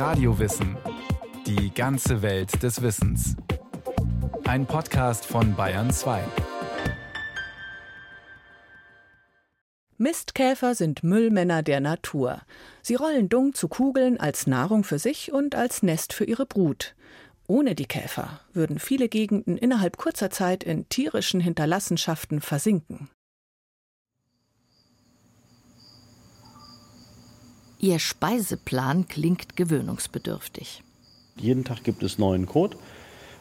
Radiowissen. Die ganze Welt des Wissens. Ein Podcast von Bayern 2. Mistkäfer sind Müllmänner der Natur. Sie rollen Dung zu Kugeln als Nahrung für sich und als Nest für ihre Brut. Ohne die Käfer würden viele Gegenden innerhalb kurzer Zeit in tierischen Hinterlassenschaften versinken. Ihr Speiseplan klingt gewöhnungsbedürftig. Jeden Tag gibt es neuen Kot.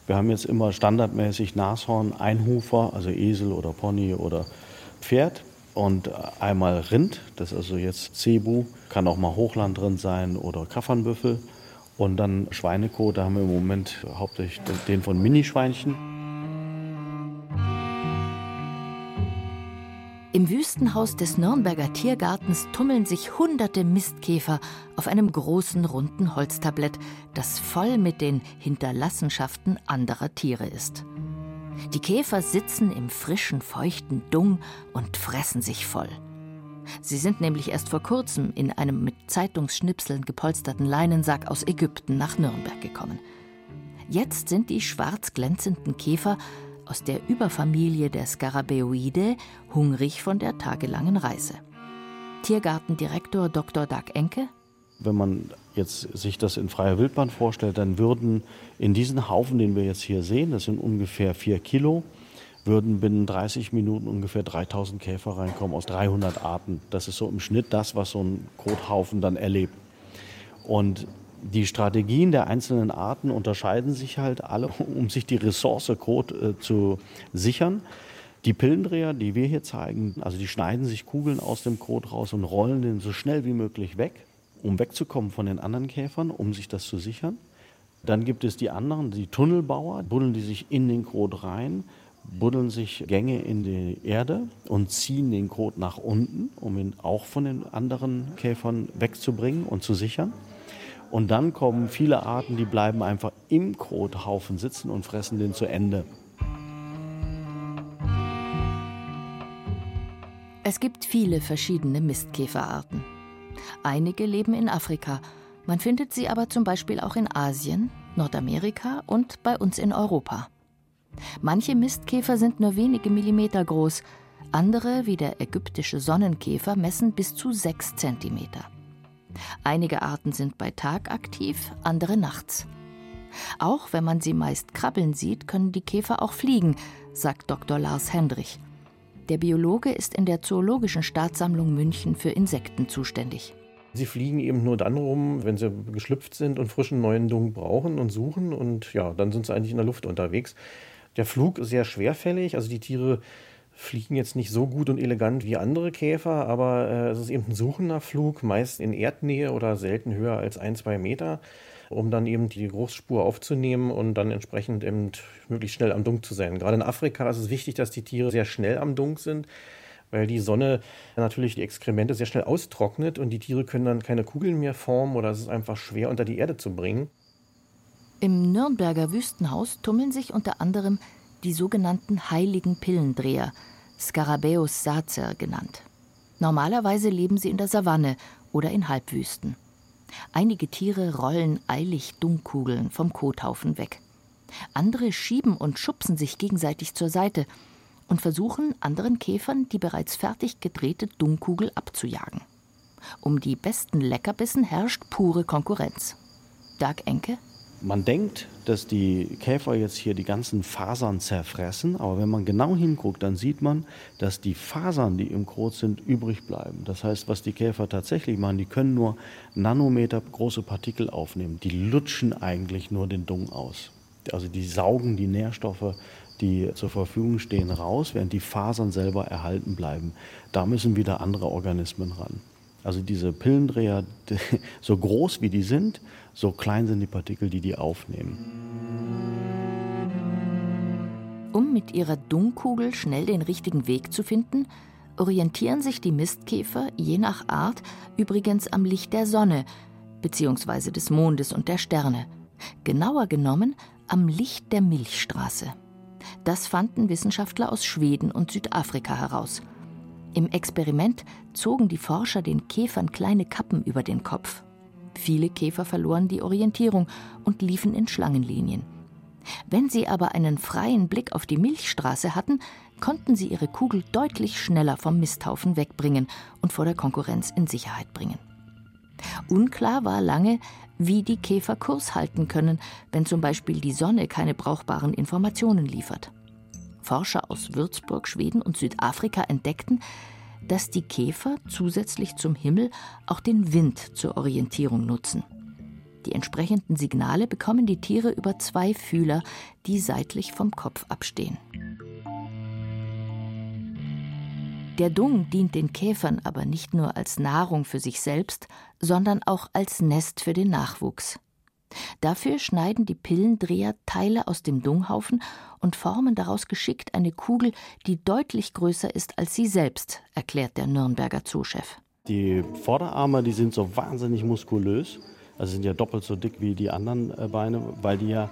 Wir haben jetzt immer standardmäßig Nashorn, Einhufer, also Esel oder Pony oder Pferd und einmal Rind, das ist also jetzt Cebu, kann auch mal Hochland drin sein oder Kaffernbüffel. Und dann Schweinekot, da haben wir im Moment hauptsächlich den von Minischweinchen. Im Wüstenhaus des Nürnberger Tiergartens tummeln sich hunderte Mistkäfer auf einem großen runden Holztablett, das voll mit den Hinterlassenschaften anderer Tiere ist. Die Käfer sitzen im frischen, feuchten Dung und fressen sich voll. Sie sind nämlich erst vor kurzem in einem mit Zeitungsschnipseln gepolsterten Leinensack aus Ägypten nach Nürnberg gekommen. Jetzt sind die schwarz glänzenden Käfer aus der Überfamilie der Scarabäoide hungrig von der tagelangen Reise. Tiergartendirektor Dr. Doug Enke. Wenn man jetzt sich das in freier Wildbahn vorstellt, dann würden in diesen Haufen, den wir jetzt hier sehen, das sind ungefähr vier Kilo, würden binnen 30 Minuten ungefähr 3000 Käfer reinkommen aus 300 Arten. Das ist so im Schnitt das, was so ein Kothaufen dann erlebt. Und die Strategien der einzelnen Arten unterscheiden sich halt alle, um sich die Ressource Kot äh, zu sichern. Die Pillendreher, die wir hier zeigen, also die schneiden sich Kugeln aus dem Kot raus und rollen den so schnell wie möglich weg, um wegzukommen von den anderen Käfern, um sich das zu sichern. Dann gibt es die anderen, die Tunnelbauer, buddeln die sich in den Kot rein, buddeln sich Gänge in die Erde und ziehen den Kot nach unten, um ihn auch von den anderen Käfern wegzubringen und zu sichern. Und dann kommen viele Arten, die bleiben einfach im Kothaufen sitzen und fressen den zu Ende. Es gibt viele verschiedene Mistkäferarten. Einige leben in Afrika. Man findet sie aber zum Beispiel auch in Asien, Nordamerika und bei uns in Europa. Manche Mistkäfer sind nur wenige Millimeter groß, andere, wie der ägyptische Sonnenkäfer, messen bis zu sechs Zentimeter. Einige Arten sind bei Tag aktiv, andere nachts. Auch wenn man sie meist krabbeln sieht, können die Käfer auch fliegen, sagt Dr. Lars Hendrich. Der Biologe ist in der Zoologischen Staatssammlung München für Insekten zuständig. Sie fliegen eben nur dann rum, wenn sie geschlüpft sind und frischen neuen Dung brauchen und suchen. Und ja, dann sind sie eigentlich in der Luft unterwegs. Der Flug ist sehr schwerfällig. Also die Tiere fliegen jetzt nicht so gut und elegant wie andere Käfer, aber äh, es ist eben ein suchender Flug, meist in Erdnähe oder selten höher als ein, zwei Meter, um dann eben die Großspur aufzunehmen und dann entsprechend eben möglichst schnell am Dunk zu sein. Gerade in Afrika ist es wichtig, dass die Tiere sehr schnell am Dunk sind, weil die Sonne natürlich die Exkremente sehr schnell austrocknet und die Tiere können dann keine Kugeln mehr formen oder es ist einfach schwer unter die Erde zu bringen. Im Nürnberger Wüstenhaus tummeln sich unter anderem die sogenannten heiligen Pillendreher, Scarabäus sacer genannt. Normalerweise leben sie in der Savanne oder in Halbwüsten. Einige Tiere rollen eilig Dunkkugeln vom Kothaufen weg. Andere schieben und schubsen sich gegenseitig zur Seite und versuchen, anderen Käfern die bereits fertig gedrehte Dunkkugel abzujagen. Um die besten Leckerbissen herrscht pure Konkurrenz. Doug Enke man denkt, dass die Käfer jetzt hier die ganzen Fasern zerfressen, aber wenn man genau hinguckt, dann sieht man, dass die Fasern, die im Kot sind, übrig bleiben. Das heißt, was die Käfer tatsächlich machen, die können nur Nanometer große Partikel aufnehmen. Die lutschen eigentlich nur den Dung aus. Also die saugen die Nährstoffe, die zur Verfügung stehen, raus, während die Fasern selber erhalten bleiben. Da müssen wieder andere Organismen ran. Also diese Pillendreher, so groß wie die sind, so klein sind die Partikel, die die aufnehmen. Um mit ihrer Dunkkugel schnell den richtigen Weg zu finden, orientieren sich die Mistkäfer je nach Art übrigens am Licht der Sonne bzw. des Mondes und der Sterne. Genauer genommen am Licht der Milchstraße. Das fanden Wissenschaftler aus Schweden und Südafrika heraus. Im Experiment zogen die Forscher den Käfern kleine Kappen über den Kopf. Viele Käfer verloren die Orientierung und liefen in Schlangenlinien. Wenn sie aber einen freien Blick auf die Milchstraße hatten, konnten sie ihre Kugel deutlich schneller vom Misthaufen wegbringen und vor der Konkurrenz in Sicherheit bringen. Unklar war lange, wie die Käfer Kurs halten können, wenn zum Beispiel die Sonne keine brauchbaren Informationen liefert. Forscher aus Würzburg, Schweden und Südafrika entdeckten, dass die Käfer zusätzlich zum Himmel auch den Wind zur Orientierung nutzen. Die entsprechenden Signale bekommen die Tiere über zwei Fühler, die seitlich vom Kopf abstehen. Der Dung dient den Käfern aber nicht nur als Nahrung für sich selbst, sondern auch als Nest für den Nachwuchs. Dafür schneiden die Pillendreher Teile aus dem Dunghaufen und formen daraus geschickt eine Kugel, die deutlich größer ist als sie selbst, erklärt der Nürnberger Zoochef. Die Vorderarme, die sind so wahnsinnig muskulös, also sind ja doppelt so dick wie die anderen äh, Beine, weil die ja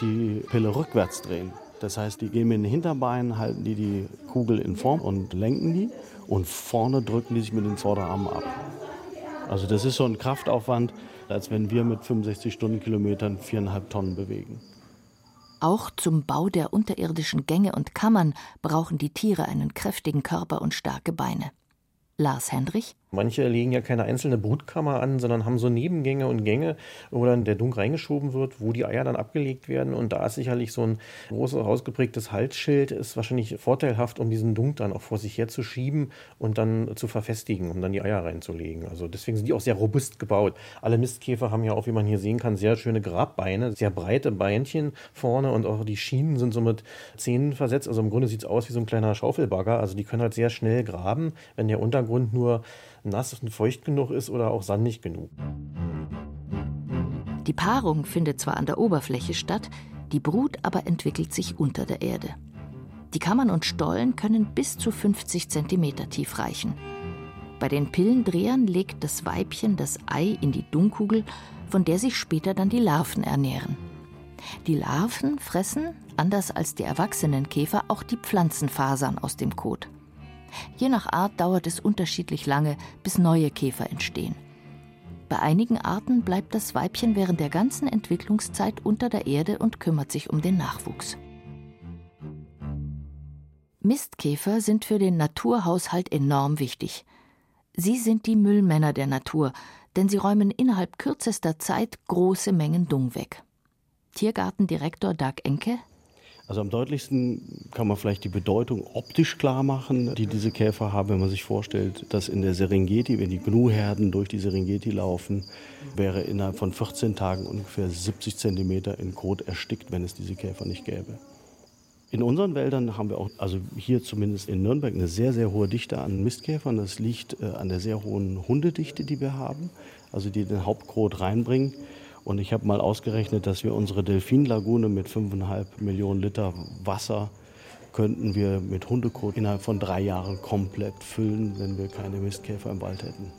die Pille rückwärts drehen. Das heißt, die gehen mit den Hinterbeinen, halten die die Kugel in Form und lenken die und vorne drücken die sich mit den Vorderarmen ab. Also das ist so ein Kraftaufwand, als wenn wir mit 65 Stundenkilometern viereinhalb Tonnen bewegen. Auch zum Bau der unterirdischen Gänge und Kammern brauchen die Tiere einen kräftigen Körper und starke Beine. Lars Hendrich Manche legen ja keine einzelne Brutkammer an, sondern haben so Nebengänge und Gänge, wo dann der Dung reingeschoben wird, wo die Eier dann abgelegt werden. Und da ist sicherlich so ein großes, ausgeprägtes Halsschild, ist wahrscheinlich vorteilhaft, um diesen Dung dann auch vor sich herzuschieben und dann zu verfestigen, um dann die Eier reinzulegen. Also deswegen sind die auch sehr robust gebaut. Alle Mistkäfer haben ja auch, wie man hier sehen kann, sehr schöne Grabbeine, sehr breite Beinchen vorne und auch die Schienen sind so mit Zähnen versetzt. Also im Grunde sieht es aus wie so ein kleiner Schaufelbagger. Also die können halt sehr schnell graben, wenn der Untergrund nur nass und feucht genug ist oder auch sandig genug. Die Paarung findet zwar an der Oberfläche statt, die Brut aber entwickelt sich unter der Erde. Die Kammern und Stollen können bis zu 50 cm tief reichen. Bei den Pillendrehern legt das Weibchen das Ei in die Dungkugel, von der sich später dann die Larven ernähren. Die Larven fressen, anders als die erwachsenen Käfer, auch die Pflanzenfasern aus dem Kot. Je nach Art dauert es unterschiedlich lange, bis neue Käfer entstehen. Bei einigen Arten bleibt das Weibchen während der ganzen Entwicklungszeit unter der Erde und kümmert sich um den Nachwuchs. Mistkäfer sind für den Naturhaushalt enorm wichtig. Sie sind die Müllmänner der Natur, denn sie räumen innerhalb kürzester Zeit große Mengen Dung weg. Tiergartendirektor Doug Enke also am deutlichsten kann man vielleicht die Bedeutung optisch klar machen, die diese Käfer haben, wenn man sich vorstellt, dass in der Serengeti, wenn die Gnu-Herden durch die Serengeti laufen, wäre innerhalb von 14 Tagen ungefähr 70 Zentimeter in Kot erstickt, wenn es diese Käfer nicht gäbe. In unseren Wäldern haben wir auch, also hier zumindest in Nürnberg, eine sehr, sehr hohe Dichte an Mistkäfern. Das liegt äh, an der sehr hohen Hundedichte, die wir haben, also die den Hauptkrot reinbringen. Und ich habe mal ausgerechnet, dass wir unsere Delfinlagune mit 5,5 Millionen Liter Wasser könnten wir mit Hundekot innerhalb von drei Jahren komplett füllen, wenn wir keine Mistkäfer im Wald hätten.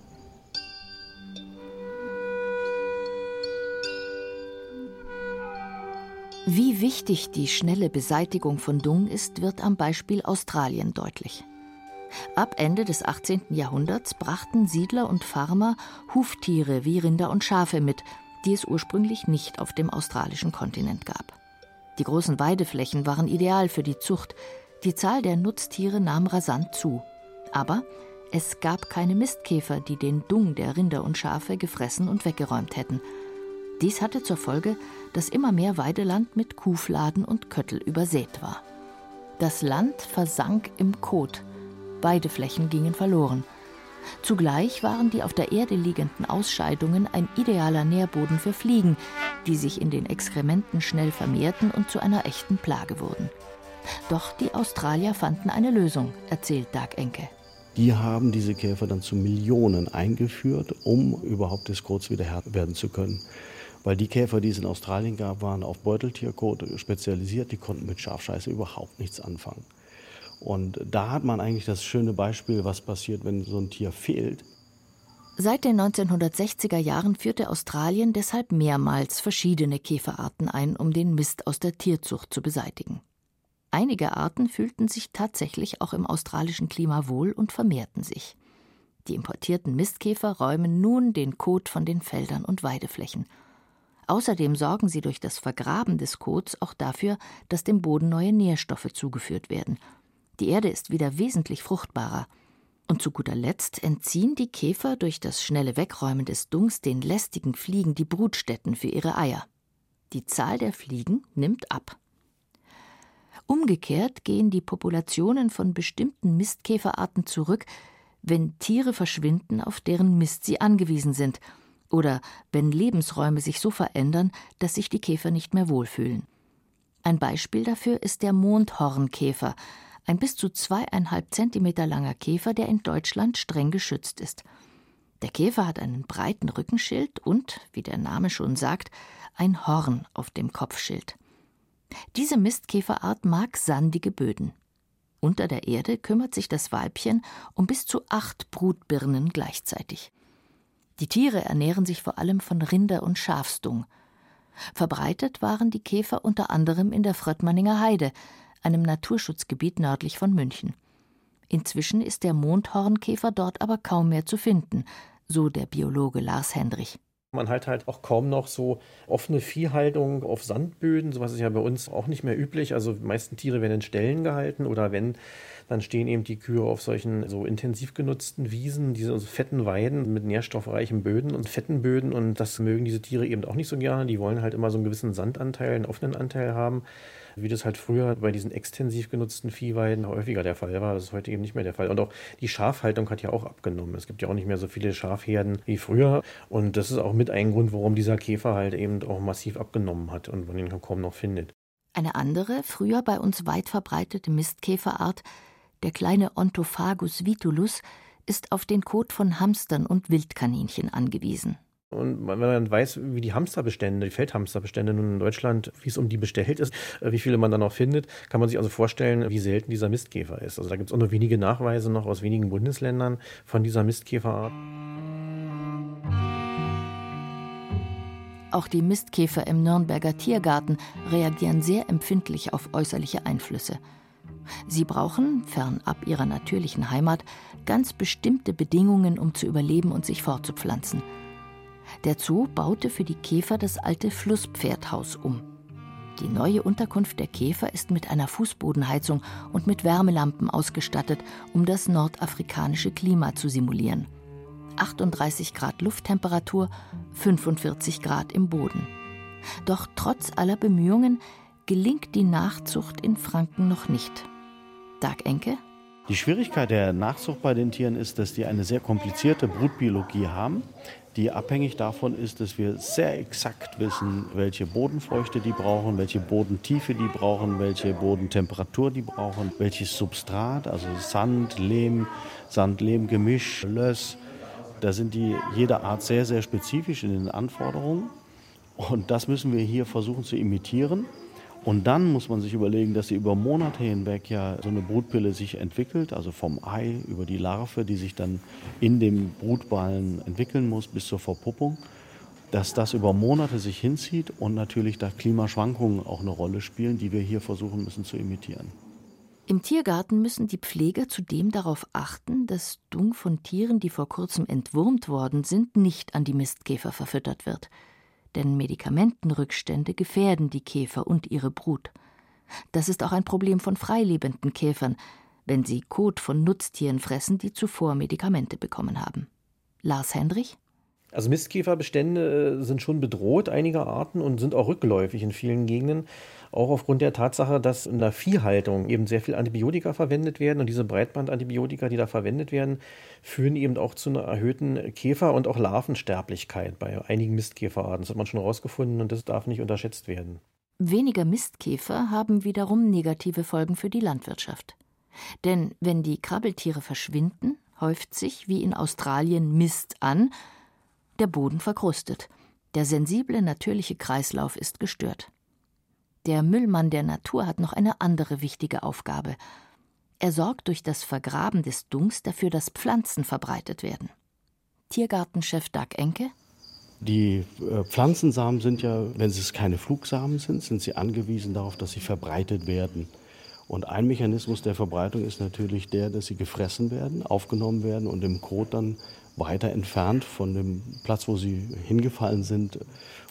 Wie wichtig die schnelle Beseitigung von Dung ist, wird am Beispiel Australien deutlich. Ab Ende des 18. Jahrhunderts brachten Siedler und Farmer Huftiere wie Rinder und Schafe mit, die es ursprünglich nicht auf dem australischen Kontinent gab. Die großen Weideflächen waren ideal für die Zucht, die Zahl der Nutztiere nahm rasant zu. Aber es gab keine Mistkäfer, die den Dung der Rinder und Schafe gefressen und weggeräumt hätten. Dies hatte zur Folge, dass immer mehr Weideland mit Kuhfladen und Köttel übersät war. Das Land versank im Kot, Weideflächen gingen verloren – Zugleich waren die auf der Erde liegenden Ausscheidungen ein idealer Nährboden für Fliegen, die sich in den Exkrementen schnell vermehrten und zu einer echten Plage wurden. Doch die Australier fanden eine Lösung, erzählt Dag Enke. Die haben diese Käfer dann zu Millionen eingeführt, um überhaupt des Kots wieder Herr werden zu können. Weil die Käfer, die es in Australien gab, waren auf Beuteltierkot spezialisiert, die konnten mit Schafscheiße überhaupt nichts anfangen. Und da hat man eigentlich das schöne Beispiel, was passiert, wenn so ein Tier fehlt. Seit den 1960er Jahren führte Australien deshalb mehrmals verschiedene Käferarten ein, um den Mist aus der Tierzucht zu beseitigen. Einige Arten fühlten sich tatsächlich auch im australischen Klima wohl und vermehrten sich. Die importierten Mistkäfer räumen nun den Kot von den Feldern und Weideflächen. Außerdem sorgen sie durch das Vergraben des Kots auch dafür, dass dem Boden neue Nährstoffe zugeführt werden. Die Erde ist wieder wesentlich fruchtbarer. Und zu guter Letzt entziehen die Käfer durch das schnelle Wegräumen des Dungs den lästigen Fliegen die Brutstätten für ihre Eier. Die Zahl der Fliegen nimmt ab. Umgekehrt gehen die Populationen von bestimmten Mistkäferarten zurück, wenn Tiere verschwinden, auf deren Mist sie angewiesen sind, oder wenn Lebensräume sich so verändern, dass sich die Käfer nicht mehr wohlfühlen. Ein Beispiel dafür ist der Mondhornkäfer, ein bis zu zweieinhalb Zentimeter langer Käfer, der in Deutschland streng geschützt ist. Der Käfer hat einen breiten Rückenschild und, wie der Name schon sagt, ein Horn auf dem Kopfschild. Diese Mistkäferart mag sandige Böden. Unter der Erde kümmert sich das Weibchen um bis zu acht Brutbirnen gleichzeitig. Die Tiere ernähren sich vor allem von Rinder- und Schafsdung. Verbreitet waren die Käfer unter anderem in der Fröttmanninger Heide, einem Naturschutzgebiet nördlich von München. Inzwischen ist der Mondhornkäfer dort aber kaum mehr zu finden, so der Biologe Lars Hendrich. Man hat halt auch kaum noch so offene Viehhaltung auf Sandböden. Sowas ist ja bei uns auch nicht mehr üblich. Also die meisten Tiere werden in Ställen gehalten oder wenn, dann stehen eben die Kühe auf solchen so intensiv genutzten Wiesen, diese also fetten Weiden mit nährstoffreichen Böden und fetten Böden. Und das mögen diese Tiere eben auch nicht so gerne. Die wollen halt immer so einen gewissen Sandanteil, einen offenen Anteil haben wie das halt früher bei diesen extensiv genutzten Viehweiden häufiger der Fall war. Das ist heute eben nicht mehr der Fall. Und auch die Schafhaltung hat ja auch abgenommen. Es gibt ja auch nicht mehr so viele Schafherden wie früher. Und das ist auch mit ein Grund, warum dieser Käfer halt eben auch massiv abgenommen hat und man ihn kaum noch findet. Eine andere, früher bei uns weit verbreitete Mistkäferart, der kleine Ontophagus vitulus, ist auf den Kot von Hamstern und Wildkaninchen angewiesen. Und wenn man weiß, wie die Hamsterbestände, die Feldhamsterbestände nun in Deutschland, wie es um die bestellt ist, äh, wie viele man da noch findet, kann man sich also vorstellen, wie selten dieser Mistkäfer ist. Also da gibt es auch nur wenige Nachweise noch aus wenigen Bundesländern von dieser Mistkäferart. Auch die Mistkäfer im Nürnberger Tiergarten reagieren sehr empfindlich auf äußerliche Einflüsse. Sie brauchen, fernab ihrer natürlichen Heimat, ganz bestimmte Bedingungen, um zu überleben und sich fortzupflanzen – der Zoo baute für die Käfer das alte Flusspferdhaus um. Die neue Unterkunft der Käfer ist mit einer Fußbodenheizung und mit Wärmelampen ausgestattet, um das nordafrikanische Klima zu simulieren. 38 Grad Lufttemperatur, 45 Grad im Boden. Doch trotz aller Bemühungen gelingt die Nachzucht in Franken noch nicht. Dag Enke? Die Schwierigkeit der Nachzucht bei den Tieren ist, dass die eine sehr komplizierte Brutbiologie haben die abhängig davon ist, dass wir sehr exakt wissen, welche Bodenfeuchte die brauchen, welche Bodentiefe die brauchen, welche Bodentemperatur die brauchen, welches Substrat, also Sand, Lehm, Sand-Lehm-Gemisch, Löss. Da sind die jeder Art sehr, sehr spezifisch in den Anforderungen. Und das müssen wir hier versuchen zu imitieren. Und dann muss man sich überlegen, dass sie über Monate hinweg ja so eine Brutpille sich entwickelt, also vom Ei über die Larve, die sich dann in dem Brutballen entwickeln muss bis zur Verpuppung, dass das über Monate sich hinzieht und natürlich da Klimaschwankungen auch eine Rolle spielen, die wir hier versuchen müssen zu imitieren. Im Tiergarten müssen die Pfleger zudem darauf achten, dass Dung von Tieren, die vor kurzem entwurmt worden sind, nicht an die Mistkäfer verfüttert wird denn Medikamentenrückstände gefährden die Käfer und ihre Brut. Das ist auch ein Problem von freilebenden Käfern, wenn sie Kot von Nutztieren fressen, die zuvor Medikamente bekommen haben. Lars Hendrich? Also Mistkäferbestände äh, sind schon bedroht einiger Arten und sind auch rückläufig in vielen Gegenden. Auch aufgrund der Tatsache, dass in der Viehhaltung eben sehr viel Antibiotika verwendet werden und diese Breitbandantibiotika, die da verwendet werden, führen eben auch zu einer erhöhten Käfer- und auch Larvensterblichkeit bei einigen Mistkäferarten. Das hat man schon herausgefunden und das darf nicht unterschätzt werden. Weniger Mistkäfer haben wiederum negative Folgen für die Landwirtschaft. Denn wenn die Krabbeltiere verschwinden, häuft sich, wie in Australien, Mist an, der Boden verkrustet. Der sensible natürliche Kreislauf ist gestört. Der Müllmann der Natur hat noch eine andere wichtige Aufgabe. Er sorgt durch das Vergraben des Dungs dafür, dass Pflanzen verbreitet werden. Tiergartenchef Dag Enke die äh, Pflanzensamen sind ja, wenn es keine Flugsamen sind, sind sie angewiesen darauf, dass sie verbreitet werden. Und ein Mechanismus der Verbreitung ist natürlich der, dass sie gefressen werden, aufgenommen werden und im Kot dann weiter entfernt von dem Platz, wo sie hingefallen sind,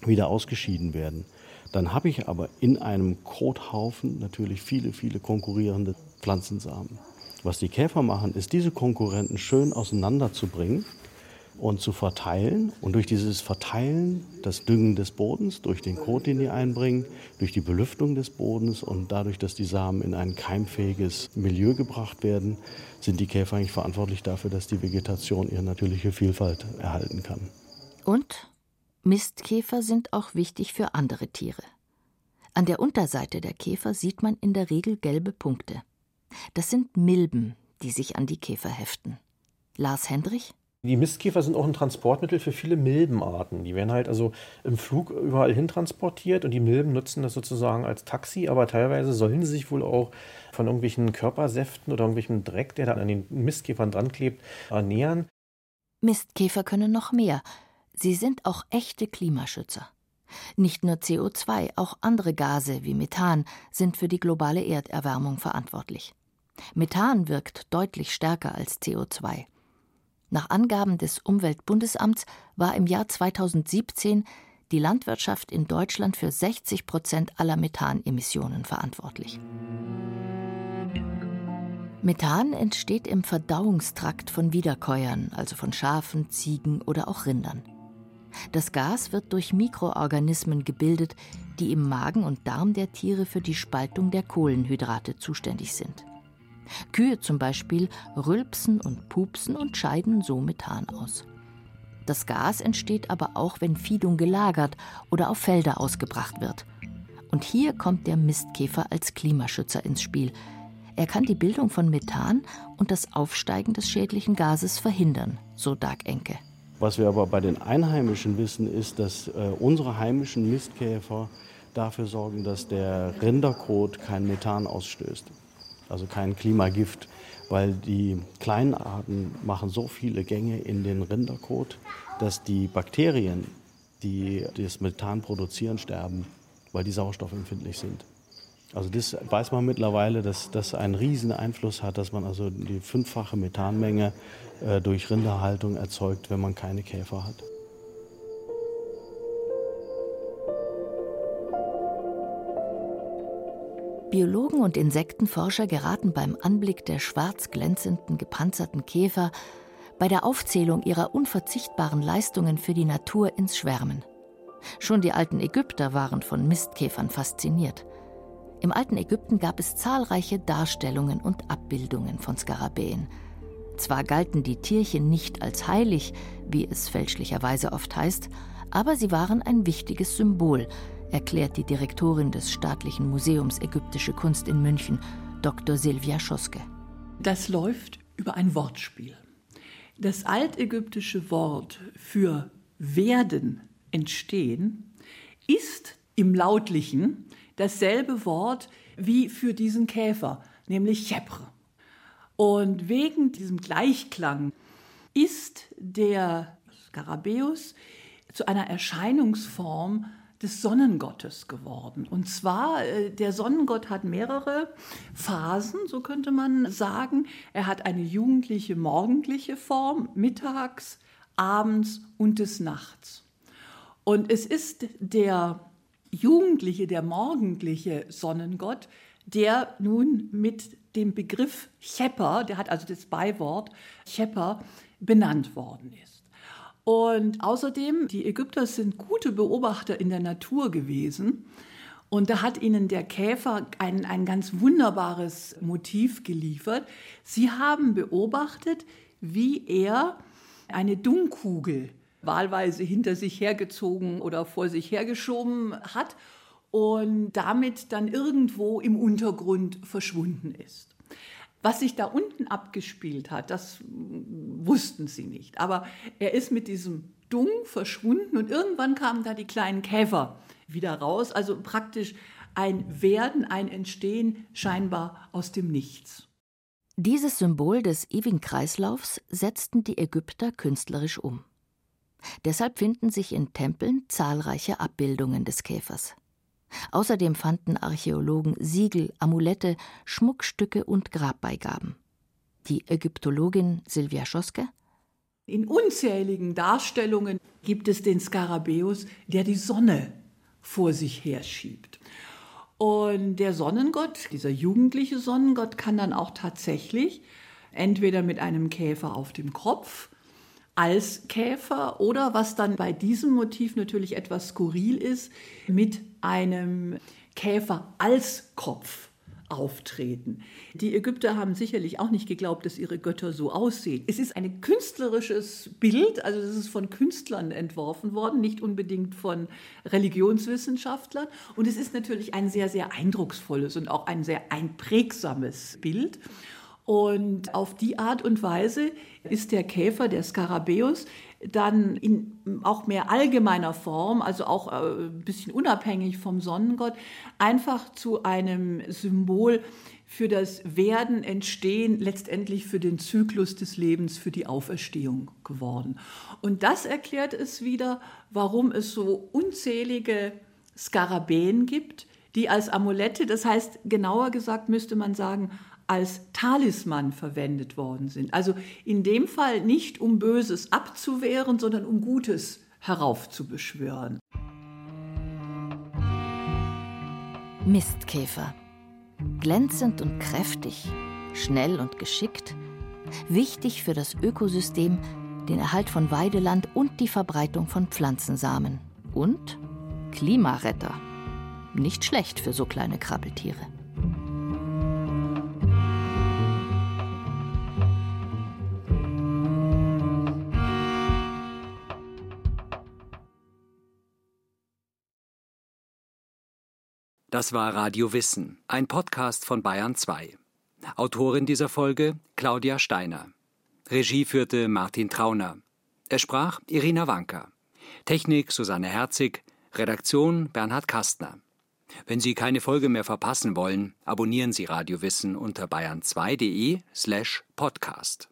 wieder ausgeschieden werden. Dann habe ich aber in einem Kothaufen natürlich viele, viele konkurrierende Pflanzensamen. Was die Käfer machen, ist diese Konkurrenten schön auseinanderzubringen und zu verteilen. Und durch dieses Verteilen, das Düngen des Bodens, durch den Kot, den die einbringen, durch die Belüftung des Bodens und dadurch, dass die Samen in ein keimfähiges Milieu gebracht werden, sind die Käfer eigentlich verantwortlich dafür, dass die Vegetation ihre natürliche Vielfalt erhalten kann. Und Mistkäfer sind auch wichtig für andere Tiere. An der Unterseite der Käfer sieht man in der Regel gelbe Punkte. Das sind Milben, die sich an die Käfer heften. Lars Hendrich? Die Mistkäfer sind auch ein Transportmittel für viele Milbenarten. Die werden halt also im Flug überall hin transportiert und die Milben nutzen das sozusagen als Taxi, aber teilweise sollen sie sich wohl auch von irgendwelchen Körpersäften oder irgendwelchem Dreck, der da an den Mistkäfern dran klebt, ernähren. Mistkäfer können noch mehr. Sie sind auch echte Klimaschützer. Nicht nur CO2, auch andere Gase wie Methan sind für die globale Erderwärmung verantwortlich. Methan wirkt deutlich stärker als CO2. Nach Angaben des Umweltbundesamts war im Jahr 2017 die Landwirtschaft in Deutschland für 60 Prozent aller Methanemissionen verantwortlich. Methan entsteht im Verdauungstrakt von Wiederkäuern, also von Schafen, Ziegen oder auch Rindern. Das Gas wird durch Mikroorganismen gebildet, die im Magen und Darm der Tiere für die Spaltung der Kohlenhydrate zuständig sind. Kühe zum Beispiel rülpsen und pupsen und scheiden so Methan aus. Das Gas entsteht aber auch, wenn Fiedung gelagert oder auf Felder ausgebracht wird. Und hier kommt der Mistkäfer als Klimaschützer ins Spiel. Er kann die Bildung von Methan und das Aufsteigen des schädlichen Gases verhindern, so Dag Enke. Was wir aber bei den Einheimischen wissen, ist, dass äh, unsere heimischen Mistkäfer dafür sorgen, dass der Rinderkot kein Methan ausstößt also kein Klimagift, weil die kleinen Arten machen so viele Gänge in den Rinderkot, dass die Bakterien, die das Methan produzieren, sterben, weil die sauerstoffempfindlich sind. Also das weiß man mittlerweile, dass das einen riesen Einfluss hat, dass man also die fünffache Methanmenge äh, durch Rinderhaltung erzeugt, wenn man keine Käfer hat. Biologen und Insektenforscher geraten beim Anblick der schwarz glänzenden, gepanzerten Käfer bei der Aufzählung ihrer unverzichtbaren Leistungen für die Natur ins Schwärmen. Schon die alten Ägypter waren von Mistkäfern fasziniert. Im alten Ägypten gab es zahlreiche Darstellungen und Abbildungen von Skarabäen. Zwar galten die Tierchen nicht als heilig, wie es fälschlicherweise oft heißt, aber sie waren ein wichtiges Symbol, erklärt die Direktorin des Staatlichen Museums Ägyptische Kunst in München, Dr. Silvia Schoske. Das läuft über ein Wortspiel. Das altägyptische Wort für werden, entstehen, ist im Lautlichen dasselbe Wort wie für diesen Käfer, nämlich Chepre. Und wegen diesem Gleichklang ist der Skarabäus zu einer Erscheinungsform des Sonnengottes geworden. Und zwar, äh, der Sonnengott hat mehrere Phasen, so könnte man sagen. Er hat eine jugendliche, morgendliche Form, mittags, abends und des Nachts. Und es ist der jugendliche, der morgendliche Sonnengott, der nun mit dem Begriff Chepper, der hat also das Beiwort Chepper, benannt worden ist. Und außerdem, die Ägypter sind gute Beobachter in der Natur gewesen. Und da hat ihnen der Käfer ein, ein ganz wunderbares Motiv geliefert. Sie haben beobachtet, wie er eine Dungkugel wahlweise hinter sich hergezogen oder vor sich hergeschoben hat und damit dann irgendwo im Untergrund verschwunden ist. Was sich da unten abgespielt hat, das wussten sie nicht. Aber er ist mit diesem Dung verschwunden und irgendwann kamen da die kleinen Käfer wieder raus. Also praktisch ein Werden, ein Entstehen scheinbar aus dem Nichts. Dieses Symbol des ewigen Kreislaufs setzten die Ägypter künstlerisch um. Deshalb finden sich in Tempeln zahlreiche Abbildungen des Käfers. Außerdem fanden Archäologen Siegel, Amulette, Schmuckstücke und Grabbeigaben. Die Ägyptologin Silvia Schoske in unzähligen Darstellungen gibt es den Skarabäus, der die Sonne vor sich herschiebt. Und der Sonnengott, dieser jugendliche Sonnengott, kann dann auch tatsächlich entweder mit einem Käfer auf dem Kopf als Käfer oder was dann bei diesem Motiv natürlich etwas skurril ist, mit einem Käfer als Kopf auftreten. Die Ägypter haben sicherlich auch nicht geglaubt, dass ihre Götter so aussehen. Es ist ein künstlerisches Bild, also es ist von Künstlern entworfen worden, nicht unbedingt von Religionswissenschaftlern. Und es ist natürlich ein sehr, sehr eindrucksvolles und auch ein sehr einprägsames Bild. Und auf die Art und Weise ist der Käfer, der Skarabäus, dann in auch mehr allgemeiner Form, also auch äh, ein bisschen unabhängig vom Sonnengott, einfach zu einem Symbol für das Werden, Entstehen, letztendlich für den Zyklus des Lebens, für die Auferstehung geworden. Und das erklärt es wieder, warum es so unzählige Skarabäen gibt, die als Amulette, das heißt genauer gesagt müsste man sagen, als Talisman verwendet worden sind. Also in dem Fall nicht um Böses abzuwehren, sondern um Gutes heraufzubeschwören. Mistkäfer. Glänzend und kräftig, schnell und geschickt, wichtig für das Ökosystem, den Erhalt von Weideland und die Verbreitung von Pflanzensamen. Und Klimaretter. Nicht schlecht für so kleine Krabbeltiere. Das war Radio Wissen, ein Podcast von Bayern 2. Autorin dieser Folge Claudia Steiner. Regie führte Martin Trauner. Er sprach Irina Wanka. Technik Susanne Herzig. Redaktion Bernhard Kastner. Wenn Sie keine Folge mehr verpassen wollen, abonnieren Sie Radio Wissen unter bayern2.de slash podcast.